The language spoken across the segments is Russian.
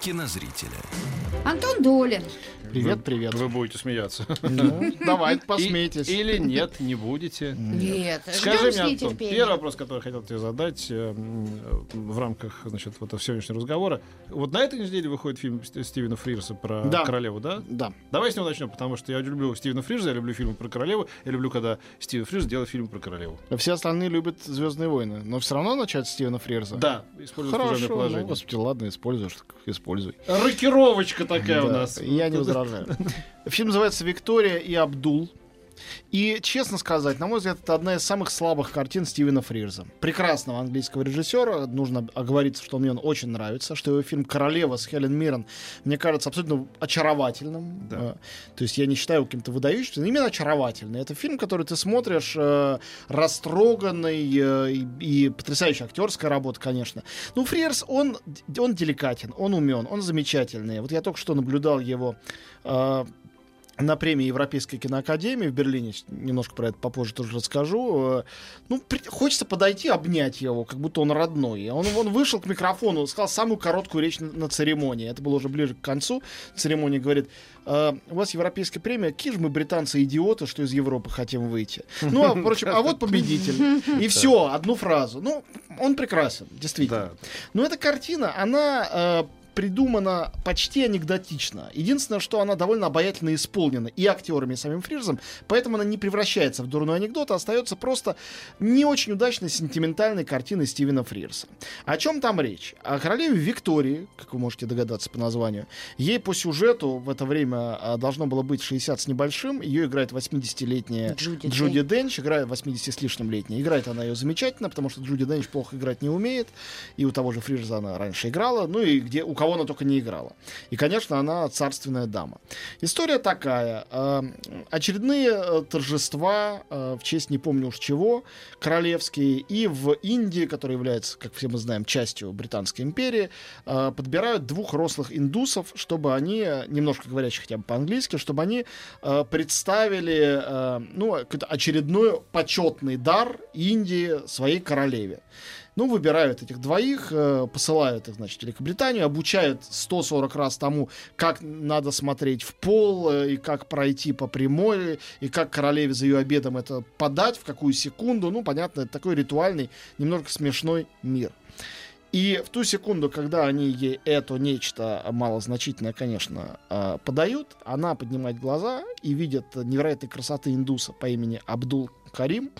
кинозрителя. Антон Долин. Привет, привет. Вы будете смеяться. Ну, давайте посмейтесь. И- Или нет, не будете. Нет, Скажи мне, Антон, первый вопрос, который я хотел тебе задать э, в рамках значит, вот этого сегодняшнего разговора. Вот на этой неделе выходит фильм Ст- Стивена Фрирса про Да. королеву, да? Да. Давай с него начнем, потому что я люблю Стивена Фрирса, я люблю фильмы про королеву, я люблю, когда Стивен Фрирс делает фильм про королеву. Все остальные любят Звездные войны. Но все равно начать с Стивена Фрирза. Да, используя Хорошо. Ну, положение. господи, ладно, используешь, так используй. Рокировочка такая у Да, нас. Я не возражаю. Фильм называется «Виктория и Абдул». И, честно сказать, на мой взгляд, это одна из самых слабых картин Стивена Фрирза. Прекрасного английского режиссера. Нужно оговориться, что мне он очень нравится. Что его фильм «Королева» с Хелен Миррен, мне кажется, абсолютно очаровательным. Да. Э, То есть я не считаю его каким-то выдающимся, но именно очаровательный. Это фильм, который ты смотришь э, растроганный э, и, и потрясающая актерская работа, конечно. Ну, Фрирс, он, он деликатен, он умен, он замечательный. Вот я только что наблюдал его э, на премии Европейской киноакадемии в Берлине. Немножко про это попозже тоже расскажу. Э, Ну, при- хочется подойти, обнять его, как будто он родной. Он, он вышел к микрофону, сказал самую короткую речь на, на церемонии. Это было уже ближе к концу церемонии. Говорит, «Э, у вас европейская премия, какие же мы британцы идиоты, что из Европы хотим выйти. Ну, а, впрочем, а вот победитель. И все, одну фразу. Ну, он прекрасен, действительно. Но эта картина, она э, придумана почти анекдотично. Единственное, что она довольно обаятельно исполнена и актерами, и самим Фрирзом, поэтому она не превращается в дурной анекдот, а остается просто не очень удачной сентиментальной картиной Стивена Фрирса. О чем там речь? О королеве Виктории, как вы можете догадаться по названию. Ей по сюжету в это время а, должно было быть 60 с небольшим. Ее играет 80-летняя Джуди Джуди Денч, играет 80 с лишним летняя. Играет она ее замечательно, потому что Джуди Денч плохо играть не умеет. И у того же Фрирза она раньше играла. Ну и где, у кого она только не играла. И, конечно, она царственная дама. История такая. э, очередные э, торжества э, в честь не помню уж чего, королевские. И в Индии, которая является, как все мы знаем, частью Британской империи, э, подбирают двух рослых индусов, чтобы они, немножко говорящих хотя бы по-английски, чтобы они представили ну, очередной почетный дар Индии своей королеве. Ну, выбирают этих двоих, э, посылают их, значит, в Великобританию, обучают 140 раз тому, как надо смотреть в пол, э, и как пройти по прямой, и как королеве за ее обедом это подать, в какую секунду. Ну, понятно, это такой ритуальный, немножко смешной мир. И в ту секунду, когда они ей это нечто малозначительное, конечно, э, подают, она поднимает глаза и видит невероятной красоты индуса по имени Абдул Карим.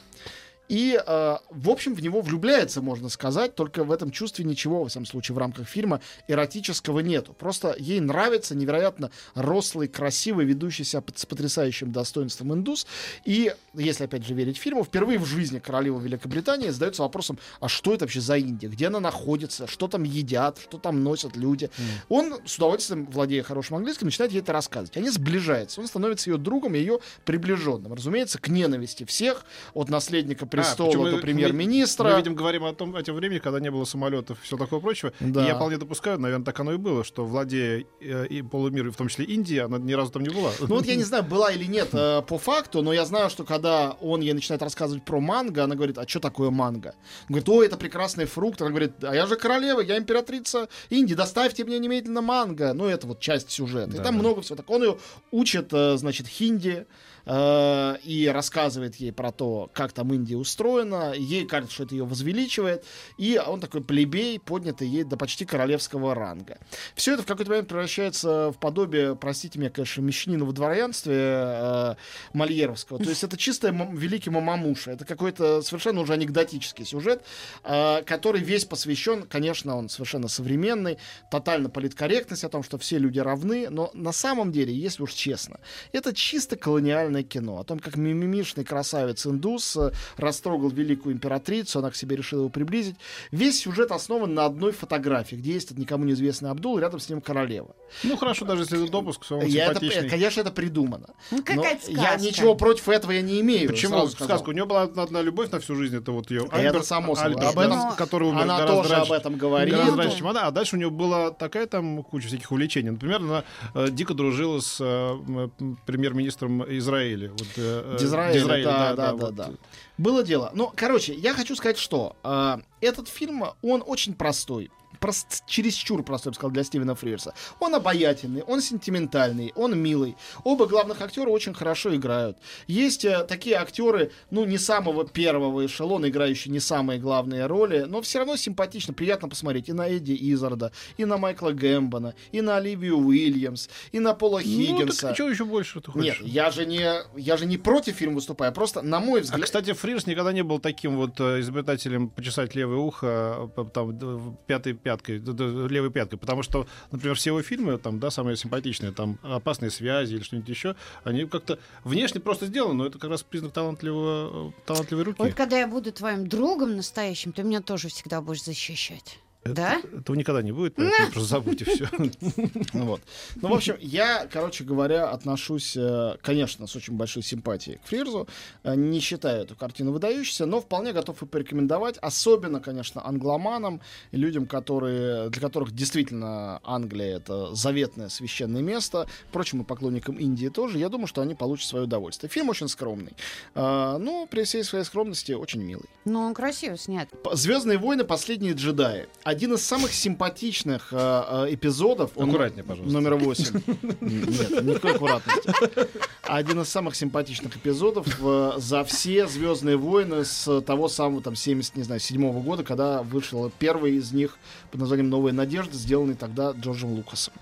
И, э, в общем, в него влюбляется, можно сказать, только в этом чувстве ничего, во всяком случае, в рамках фильма эротического нету. Просто ей нравится невероятно рослый, красивый, ведущий себя с потрясающим достоинством индус. И, если, опять же, верить фильму, впервые в жизни королева Великобритании задается вопросом, а что это вообще за Индия? Где она находится? Что там едят? Что там носят люди? Он с удовольствием, владея хорошим английским, начинает ей это рассказывать. Они сближаются. Он становится ее другом ее приближенным. Разумеется, к ненависти всех, от наследника престола почему до мы- премьер-министра. Мы, видим, говорим о том, о том времени, когда не было самолетов и все такое прочего. Да. И я вполне допускаю, наверное, так оно и было, что владея э, и полумиром, в том числе Индии, она ни разу там не была. Ну вот я не знаю, была или нет э, по факту, но я знаю, что когда он ей начинает рассказывать про манго, она говорит, а что такое манго? Он говорит, о, это прекрасный фрукт. Она говорит, а я же королева, я императрица Индии, доставьте мне немедленно манго. Ну это вот часть сюжета. и Да, там да. много всего. Так он ее учит, э, значит, хинди, э, и рассказывает ей про то, как там Индия устроена. Ей кажется, что это ее возвеличивает. И он такой плебей, поднятый ей до почти королевского ранга. Все это в какой-то момент превращается в подобие, простите меня, конечно, мещанина в дворянстве э, Мольеровского. То есть это чистая великий мамамуша. Это какой-то совершенно уже анекдотический сюжет, э, который весь посвящен, конечно, он совершенно современный, тотально политкорректность о том, что все люди равны, но на самом деле, если уж честно, это чисто колониальное кино о том, как мимимишный красавец-индус э, растрогал великую императрицу, она к себе решила его приблизить. Весь сюжет основан на одной фотографии, где есть этот никому неизвестный Абдул, рядом с ним королева. Ну хорошо, даже если это допуск, он Я это, э, конечно, это придумано. Ну, Но какая-то я, ничего против этого я не имею. Почему? Сказка. У нее была одна любовь на всю жизнь. Это вот ее Это само собой. Альберт, Об этом- да, который умер Она тоже раньше. об этом говорила. Ну раньше, чем она. А дальше у нее была такая там куча всяких увлечений. Например, она э, дико дружила с э, м, премьер-министром Израиля. Вот, э, э, Дизраэля, Дизраэля, да, да, да, вот. да. Было дело. Ну, короче, я хочу сказать, что э, этот фильм, он очень простой. Прост, чересчур простой, я бы сказал, для Стивена Фрирса. Он обаятельный, он сентиментальный, он милый. Оба главных актера очень хорошо играют. Есть э, такие актеры, ну, не самого первого эшелона, играющие не самые главные роли, но все равно симпатично, приятно посмотреть и на Эдди Изарда, и на Майкла Гэмбона, и на Оливию Уильямс, и на Пола Ну, Хиггинса. так чего еще больше ты Нет, хочешь? я же не, я же не против фильма выступаю, просто на мой А, взгляд. кстати, Фрирс никогда не был таким вот э, изобретателем почесать левое ухо э, там, пятой пяткой, левой пяткой, потому что, например, все его фильмы, там, да, самые симпатичные, там, «Опасные связи» или что-нибудь еще, они как-то внешне просто сделаны, но это как раз признак талантливого, э, талантливой руки. Вот когда я буду твоим другом настоящим, ты меня тоже всегда будешь защищать. Это- Да? Этого никогда не будет, поэтому просто забудьте все. Ну Вот. Ну, в общем, я, короче говоря, отношусь, э, конечно, с очень большой симпатией к Фрирзу. Э, Не считаю эту картину выдающейся, но вполне готов и порекомендовать. Особенно, конечно, англоманам, людям, которые, для которых действительно Англия — это заветное священное место. Впрочем, и поклонникам Индии тоже. Я думаю, что они получат свое удовольствие. Фильм очень скромный. Э, Но при всей своей скромности очень милый. Ну, он красиво снят. Звездные войны Последние джедаи. Один из самых симпатичных э, э, эпизодов. он- Аккуратнее, пожалуйста. Номер 8. Нет, никакой аккуратности. Один из самых симпатичных эпизодов э, за все Звездные войны с того самого там 70, не знаю, седьмого года, когда вышел первый из них под названием Новая надежда, сделанный тогда Джорджем Лукасом.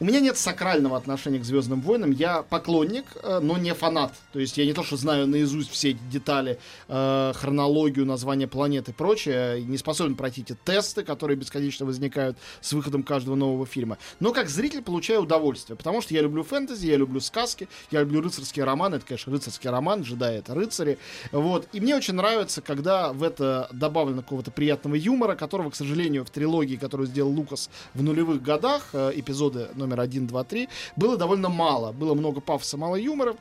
У меня нет сакрального отношения к Звездным войнам. Я поклонник, э, но не фанат. То есть я не то, что знаю наизусть все эти детали, э, хронологию, название планет и прочее, не способен пройти эти тесты, которые бесконечно возникают с выходом каждого нового фильма. Но как зритель получаю удовольствие, потому что я люблю фэнтези, я люблю сказки, я люблю рыцарские романы. Это, конечно, рыцарский роман, джедаи — это рыцари. Вот. И мне очень нравится, когда в это добавлено какого-то приятного юмора, которого, к сожалению, в трилогии, которую сделал Лукас в нулевых годах, э, эпизоды номер 1, 2, 3, было довольно мало. Было много пафоса, мало юмора.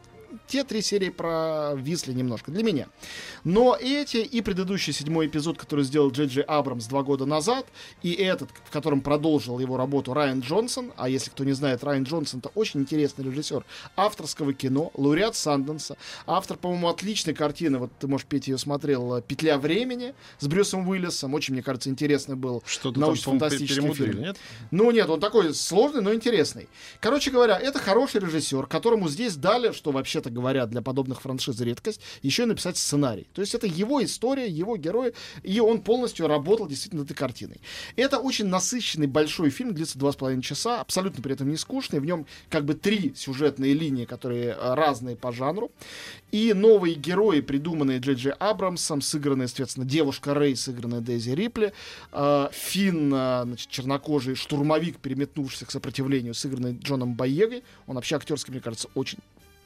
Те три серии провисли немножко для меня. Но эти и предыдущий седьмой эпизод, который сделал Джей Джей Абрамс два года назад, и этот, в котором продолжил его работу Райан Джонсон, а если кто не знает, Райан Джонсон это очень интересный режиссер авторского кино, лауреат Санденса, автор, по-моему, отличной картины, вот ты, может, Петя ее смотрел, «Петля времени» с Брюсом Уиллисом, очень, мне кажется, интересный был Что-то научно-фантастический фильм. нет? Ну нет, он такой сложный, но интересный. Короче говоря, это хороший режиссер, которому здесь дали, что вообще-то говоря, для подобных франшиз редкость, еще и написать сценарий. То есть это его история, его герои, и он полностью работал действительно над этой картиной. Это очень насыщенный большой фильм, длится два с половиной часа, абсолютно при этом не скучный. В нем как бы три сюжетные линии, которые э, разные по жанру. И новые герои, придуманные Джей Джей Абрамсом, сыгранные, соответственно, девушка Рэй, сыгранная Дейзи Рипли, э, Финн, э, значит, чернокожий штурмовик, переметнувшийся к сопротивлению, сыгранный Джоном Боегой. Он вообще актерский, мне кажется, очень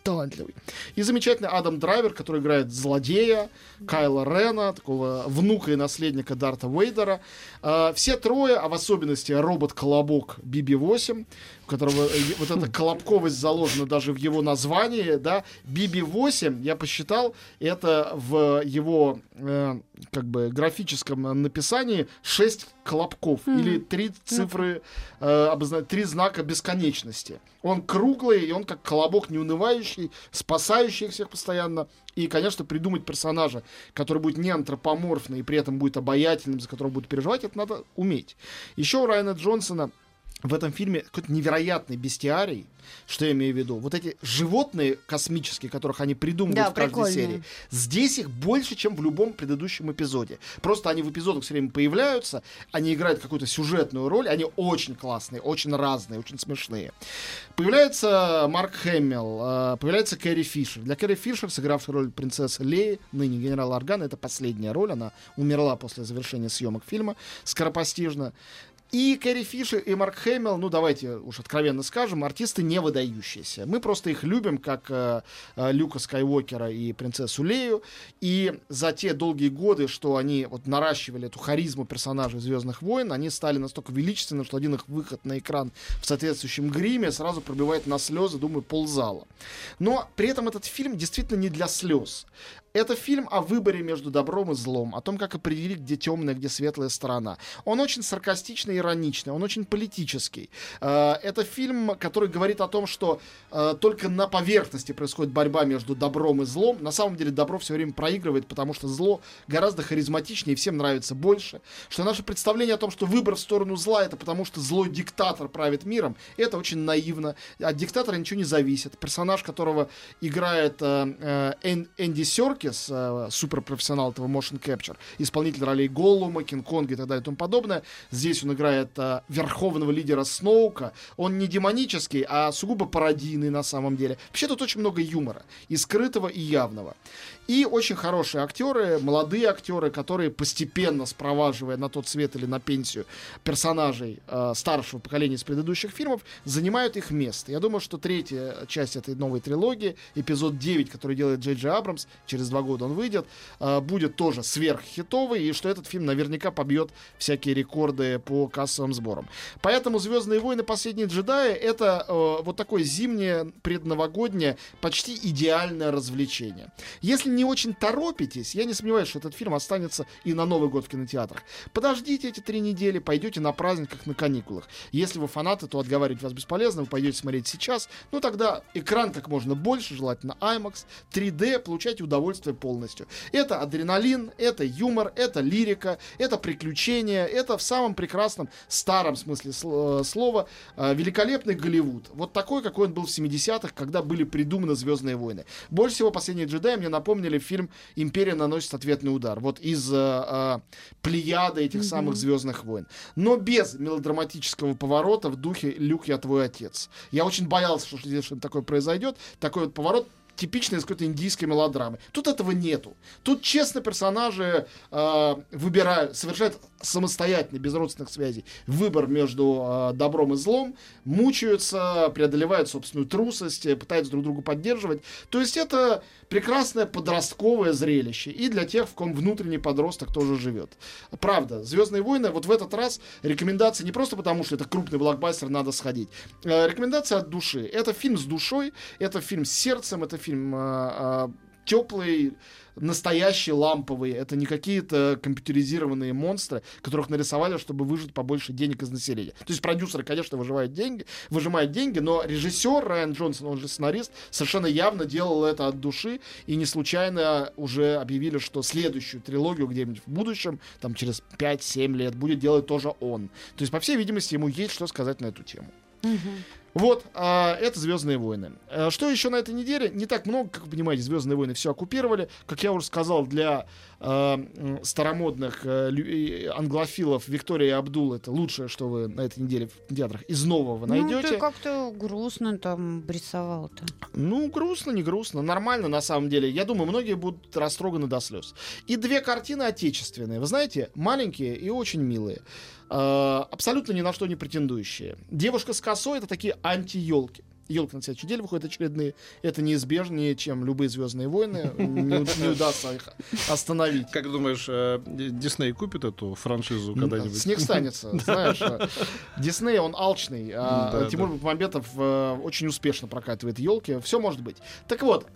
талантливый. И замечательный Адам Драйвер, который играет злодея, Кайла Рена, такого внука и наследника Дарта Вейдера. Э, все трое, а в особенности робот-колобок BB-8, у которого э, вот эта колобковость заложена даже в его названии, да, BB-8, я посчитал, это в его э, как бы графическом написании 6 колобков или три цифры, э, обозна- три знака бесконечности. Он круглый, и он как колобок неунывающий, спасающий их всех постоянно. И, конечно, придумать персонажа, который будет не антропоморфный и при этом будет обаятельным, за которого будет переживать, это надо уметь. Еще у Райана Джонсона в этом фильме какой-то невероятный бестиарий. Что я имею в виду? Вот эти животные космические, которых они придумывают Да, в каждой прикольные. серии, здесь их больше, чем в любом предыдущем эпизоде. Просто они в эпизодах все время появляются, они играют какую-то сюжетную роль, они очень классные, очень разные, очень смешные. Появляется Марк Хэмилл, э, появляется Кэрри Фишер. Для Кэрри Фишер, сыгравшей роль принцессы Леи, ныне генерала Органа, это последняя роль, она умерла после завершения съемок фильма скоропостижно. И Кэрри Фишер и Марк Хэмилл, ну давайте уж откровенно скажем, артисты не выдающиеся. Мы просто их любим, как э, э, Люка Скайуокера и принцессу Лею. И за те долгие годы, что они вот наращивали эту харизму персонажей Звездных войн, они стали настолько величественны, что один их выход на экран в соответствующем гриме сразу пробивает на слезы, думаю, ползала. Но при этом этот фильм действительно не для слез. Это фильм о выборе между добром и злом, о том, как определить, где темная, где светлая сторона. Он очень саркастичный ироничный, он очень политический. Э, это фильм, который говорит о том, что э, только на поверхности происходит борьба между добром и злом. На самом деле добро все время проигрывает, потому что зло гораздо харизматичнее и всем нравится больше. Что наше представление о том, что выбор в сторону зла это потому, что злой диктатор правит миром, это очень наивно. От диктатора ничего не зависит. Персонаж, которого играет э, Энди Серк, Серкис, э, суперпрофессионал этого motion capture, исполнитель ролей Голлума, Кинг-Конга и так далее и тому подобное. Здесь он играет э, верховного лидера Сноука. Он не демонический, а сугубо пародийный на самом деле. Вообще тут очень много юмора, и скрытого, и явного. И очень хорошие актеры, молодые актеры, которые постепенно спроваживая на тот свет или на пенсию персонажей э, старшего поколения из предыдущих фильмов, занимают их место. Я думаю, что третья часть этой новой трилогии, эпизод 9, который делает Джей Джей Абрамс, через два года он выйдет, э, будет тоже сверххитовый, и что этот фильм наверняка побьет всякие рекорды по кассовым сборам. Поэтому «Звездные войны. Последние джедаи» — это э, вот такое зимнее, предновогоднее, почти идеальное развлечение. Если не очень торопитесь, я не сомневаюсь, что этот фильм останется и на Новый год в кинотеатрах. Подождите эти три недели, пойдете на праздник, как на каникулах. Если вы фанаты, то отговаривать вас бесполезно, вы пойдете смотреть сейчас. Ну тогда экран как можно больше, желательно IMAX, 3D, получайте удовольствие полностью. Это адреналин, это юмор, это лирика, это приключения, это в самом прекрасном старом смысле э, слова э, великолепный Голливуд. Вот такой, какой он был в 70-х, когда были придуманы Звездные войны. Больше всего последние джедаи мне напомнили фильм «Империя наносит ответный удар». Вот из э, э, плеяды этих mm-hmm. самых «Звездных войн». Но без мелодраматического поворота в духе «Люк, я твой отец». Я очень боялся, что что-то такое произойдет. Такой вот поворот типичной из какой-то индийской мелодрамы. Тут этого нету. Тут честно персонажи э, выбирают, совершают самостоятельно, без родственных связей, выбор между э, добром и злом, мучаются, преодолевают собственную трусость, пытаются друг друга поддерживать. То есть это прекрасное подростковое зрелище. И для тех, в ком внутренний подросток тоже живет. Правда, Звездные войны, вот в этот раз рекомендации не просто потому, что это крупный блокбастер, надо сходить. Э, рекомендация от души. Это фильм с душой, это фильм с сердцем, это фильм э, э, теплый, настоящий ламповый. Это не какие-то компьютеризированные монстры, которых нарисовали, чтобы выжить побольше денег из населения. То есть продюсеры, конечно, выживают деньги, выжимают деньги, но режиссер Райан Джонсон, он же сценарист, совершенно явно делал это от души, и не случайно уже объявили, что следующую трилогию где-нибудь в будущем, там через 5-7 лет, будет делать тоже он. То есть, по всей видимости, ему есть что сказать на эту тему. Угу. Вот, а, это Звездные войны. А, что еще на этой неделе? Не так много, как вы понимаете, Звездные войны все оккупировали. Как я уже сказал, для а, старомодных а, англофилов Виктория и Абдул это лучшее, что вы на этой неделе в театрах из нового найдете. Ну, ты как-то грустно там рисовал-то. Ну, грустно, не грустно. Нормально, на самом деле. Я думаю, многие будут растроганы до слез. И две картины отечественные. Вы знаете, маленькие и очень милые. Э, абсолютно ни на что не претендующие. Девушка с косой это такие анти-елки. Елки на следующей неделе выходят очередные. Это неизбежнее, чем любые Звездные войны. Не, не удастся их остановить. Как думаешь, э, Дисней купит эту франшизу когда-нибудь? Снег станется, знаешь. Дисней, он алчный. А Тимур Бекмамбетов э, очень успешно прокатывает елки. Все может быть. Так вот,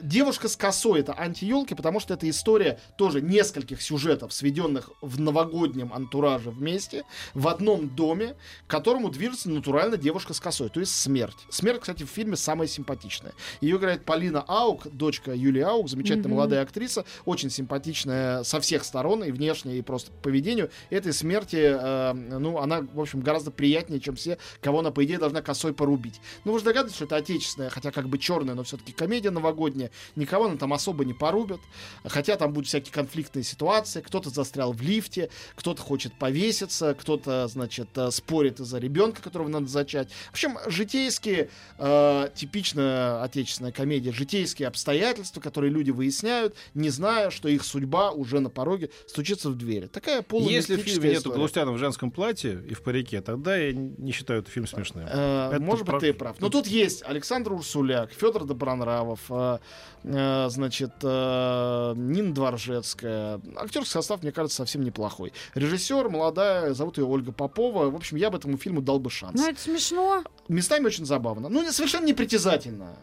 Девушка с косой это анти-елки, потому что это история тоже нескольких сюжетов, сведенных в новогоднем антураже вместе, в одном доме, к которому движется натурально девушка с косой, то есть смерть. Смерть, кстати, в фильме самая симпатичная. Ее играет Полина Аук, дочка Юлии Аук, замечательная mm-hmm. молодая актриса, очень симпатичная со всех сторон, и внешне, и просто по поведению. Этой смерти, э, ну, она, в общем, гораздо приятнее, чем все, кого она, по идее, должна косой порубить. Ну, вы же догадываетесь, что это отечественная, хотя как бы черная, но все-таки комедия новогодняя, деревне, никого там особо не порубят, хотя там будут всякие конфликтные ситуации, кто-то застрял в лифте, кто-то хочет повеситься, кто-то, значит, э, спорит из-за ребенка, которого надо зачать. В общем, житейские, э, типичная отечественная комедия, житейские обстоятельства, которые люди выясняют, не зная, что их судьба уже на пороге стучится в двери. Такая Если в фильме нету. Галустяна в женском платье и в парике, тогда я не считаю этот фильм смешным. Э, Это Может быть, прав- ты прав. Но тут есть Александр Урсуляк, Федор Добронравов, э, значит, э, Нина Дворжецкая. Актерский состав, мне кажется, совсем неплохой. Режиссер молодая, зовут ее Ольга Попова. В общем, я бы этому фильму дал бы шанс. Ну, это смешно. Местами очень забавно. Ну, не- совершенно непритязательно.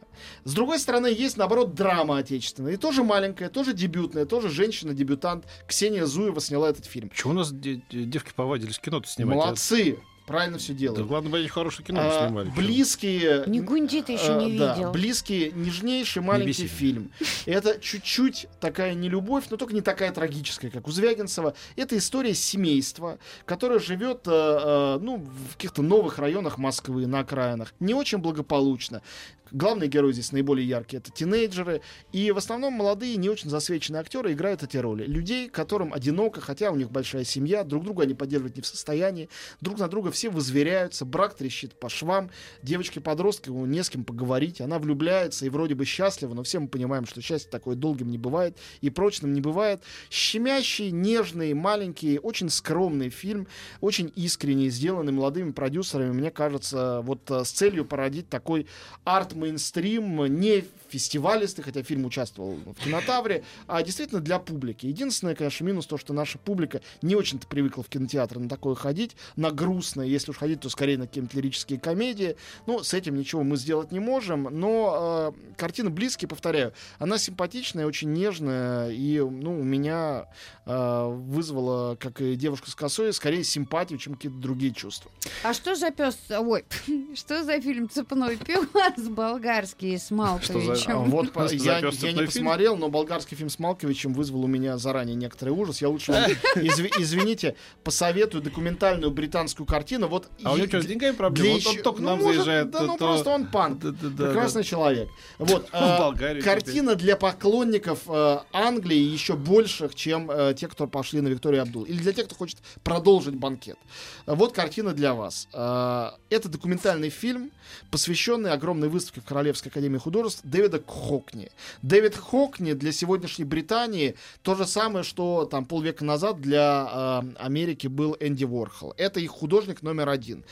С другой стороны, есть, наоборот, драма отечественная. И тоже маленькая, тоже дебютная, тоже женщина-дебютант. Ксения Зуева сняла этот фильм. Чего у нас де- де- девки повадились кино-то снимать? Молодцы! Правильно все Да, делают. ладно, бы они хорошее кино А, снимали. близкие... Не гунди ты еще не да, видел. близкий, нежнейший маленький беси. фильм. Это чуть-чуть такая нелюбовь, но только не такая трагическая, как у Звягинцева. Это история семейства, которое живет э, э, ну, в каких-то новых районах Москвы, на окраинах. Не очень благополучно. Главные герои здесь наиболее яркие это тинейджеры. И в основном молодые, не очень засвеченные актеры играют эти роли. Людей, которым одиноко, хотя у них большая семья, друг друга они поддерживать не в состоянии, друг на друга все возверяются, брак трещит по швам, девочке-подростке ну, не с кем поговорить, она влюбляется и вроде бы счастлива, но все мы понимаем, что счастье такое долгим не бывает и прочным не бывает. Щемящий, нежный, маленький, очень скромный фильм, очень искренне сделанный молодыми продюсерами, мне кажется, вот э, с целью породить такой арт-мейнстрим, не фестивалисты, хотя фильм участвовал в кинотавре, а действительно для публики. Единственное, конечно, минус то, что наша публика не очень-то привыкла в кинотеатры на такое ходить, на грустное, если уж ходить, то скорее на какие-нибудь лирические комедии. Ну, с этим ничего мы сделать не можем, но э, картина близкие, повторяю, она симпатичная, очень нежная, и, ну, у меня э, вызвала, как и девушка с косой, скорее симпатию, чем какие-то другие чувства. А что за пес? Ой, что за фильм «Цепной пес» болгарский с А, Малковичем? Вот по- Что я, не посмотрел, но болгарский фильм с Малковичем вызвал у меня заранее некоторый ужас. Я лучше извините, посоветую документальную британскую картину. Вот А у него что, с деньгами проблемы? Вот он только ну, нам может, заезжает. Да, то- ну то- просто он пан. Да, да, да, Прекрасный человек. Вот, В э, Болгарию картина для поклонников э, Англии еще больших, чем э, те, кто пошли на Викторию Абдул. Или для тех, кто хочет продолжить банкет. Вот картина для вас. Э, Это документальный фильм, посвященный огромной выставке в Королевской академии художеств Дэвида Хокни. Дэвид Хокни для сегодняшней Британии то же самое, что там полвека назад для э, Америки был Энди Уорхол. Это их художник номер один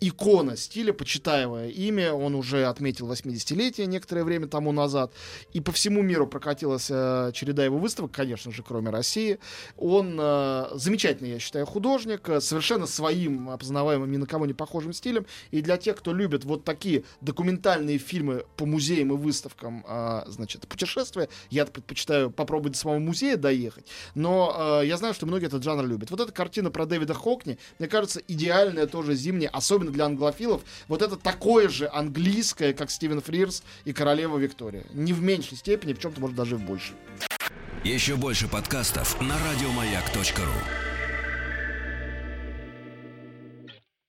икона стиля, почитаемое имя. Он уже отметил 80-летие некоторое время тому назад. И по всему миру прокатилась э, череда его выставок, конечно же, кроме России. Он э, замечательный, я считаю, художник, э, совершенно своим опознаваемым, ни на кого не похожим стилем. И для тех, кто любит вот такие документальные фильмы по музеям и выставкам, э, значит, путешествия, я предпочитаю попробовать до самого музея доехать. Но э, я знаю, что многие этот жанр любят. Вот эта картина про Дэвида Хокни, мне кажется, идеальная тоже зимняя, особенно для англофилов. Вот это такое же английское, как Стивен Фрирс и Королева Виктория. Не в меньшей степени, в чем-то, может, даже и в большей. Еще больше подкастов на радиомаяк.ру.